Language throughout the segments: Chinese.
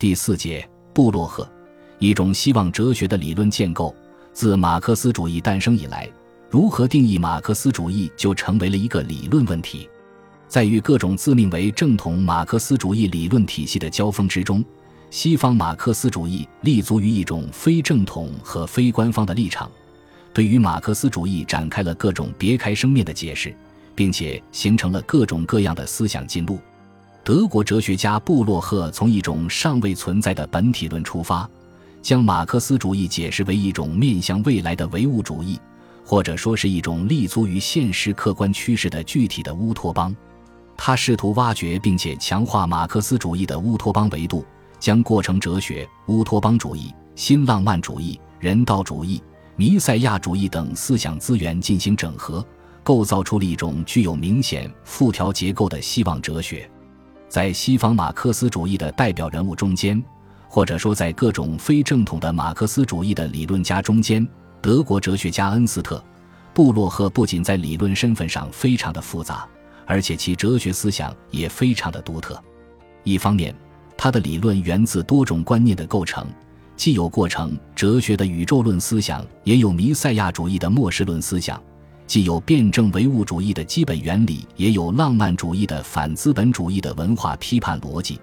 第四节，布洛赫，一种希望哲学的理论建构。自马克思主义诞生以来，如何定义马克思主义就成为了一个理论问题。在与各种自命为正统马克思主义理论体系的交锋之中，西方马克思主义立足于一种非正统和非官方的立场，对于马克思主义展开了各种别开生面的解释，并且形成了各种各样的思想进路。德国哲学家布洛赫从一种尚未存在的本体论出发，将马克思主义解释为一种面向未来的唯物主义，或者说是一种立足于现实客观趋势的具体的乌托邦。他试图挖掘并且强化马克思主义的乌托邦维度，将过程哲学、乌托邦主义、新浪漫主义、人道主义、弥赛亚主义等思想资源进行整合，构造出了一种具有明显复条结构的希望哲学。在西方马克思主义的代表人物中间，或者说在各种非正统的马克思主义的理论家中间，德国哲学家恩斯特·布洛赫不仅在理论身份上非常的复杂，而且其哲学思想也非常的独特。一方面，他的理论源自多种观念的构成，既有过程哲学的宇宙论思想，也有弥赛亚主义的末世论思想。既有辩证唯物主义的基本原理，也有浪漫主义的反资本主义的文化批判逻辑，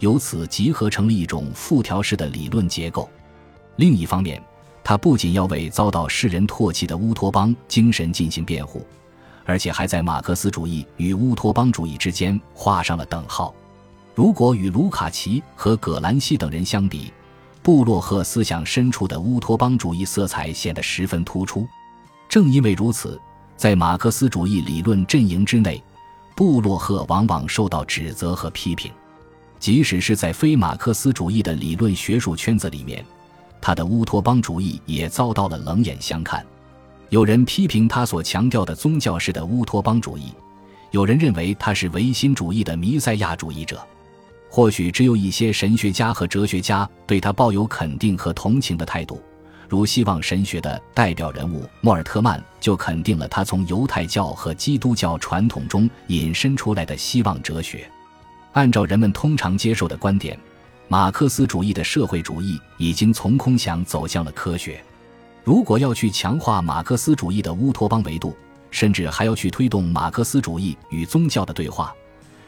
由此集合成了一种复条式的理论结构。另一方面，他不仅要为遭到世人唾弃的乌托邦精神进行辩护，而且还在马克思主义与乌托邦主义之间画上了等号。如果与卢卡奇和葛兰西等人相比，布洛赫思想深处的乌托邦主义色彩显得十分突出。正因为如此。在马克思主义理论阵营之内，布洛赫往往受到指责和批评，即使是在非马克思主义的理论学术圈子里面，他的乌托邦主义也遭到了冷眼相看。有人批评他所强调的宗教式的乌托邦主义，有人认为他是唯心主义的弥赛亚主义者。或许只有一些神学家和哲学家对他抱有肯定和同情的态度。如希望神学的代表人物莫尔特曼就肯定了他从犹太教和基督教传统中引申出来的希望哲学。按照人们通常接受的观点，马克思主义的社会主义已经从空想走向了科学。如果要去强化马克思主义的乌托邦维度，甚至还要去推动马克思主义与宗教的对话，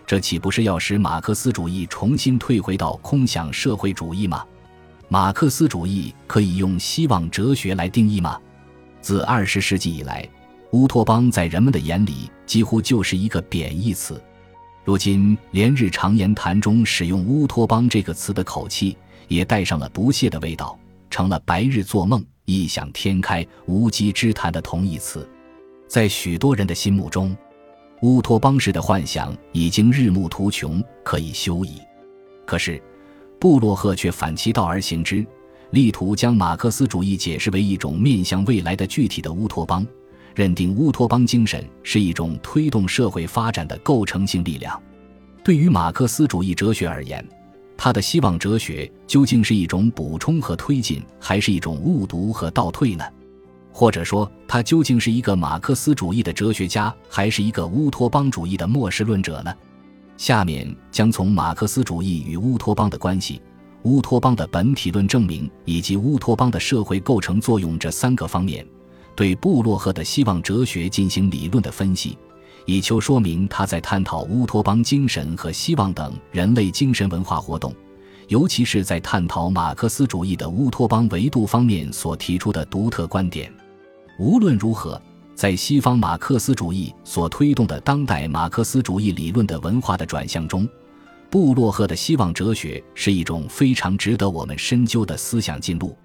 这岂不是要使马克思主义重新退回到空想社会主义吗？马克思主义可以用希望哲学来定义吗？自二十世纪以来，乌托邦在人们的眼里几乎就是一个贬义词。如今，连日常言谈中使用“乌托邦”这个词的口气也带上了不屑的味道，成了白日做梦、异想天开、无稽之谈的同义词。在许多人的心目中，乌托邦式的幻想已经日暮途穷，可以休矣。可是。布洛赫却反其道而行之，力图将马克思主义解释为一种面向未来的具体的乌托邦，认定乌托邦精神是一种推动社会发展的构成性力量。对于马克思主义哲学而言，他的希望哲学究竟是一种补充和推进，还是一种误读和倒退呢？或者说，他究竟是一个马克思主义的哲学家，还是一个乌托邦主义的末世论者呢？下面将从马克思主义与乌托邦的关系、乌托邦的本体论证明以及乌托邦的社会构成作用这三个方面，对布洛赫的希望哲学进行理论的分析，以求说明他在探讨乌托邦精神和希望等人类精神文化活动，尤其是在探讨马克思主义的乌托邦维度方面所提出的独特观点。无论如何。在西方马克思主义所推动的当代马克思主义理论的文化的转向中，布洛赫的希望哲学是一种非常值得我们深究的思想进路。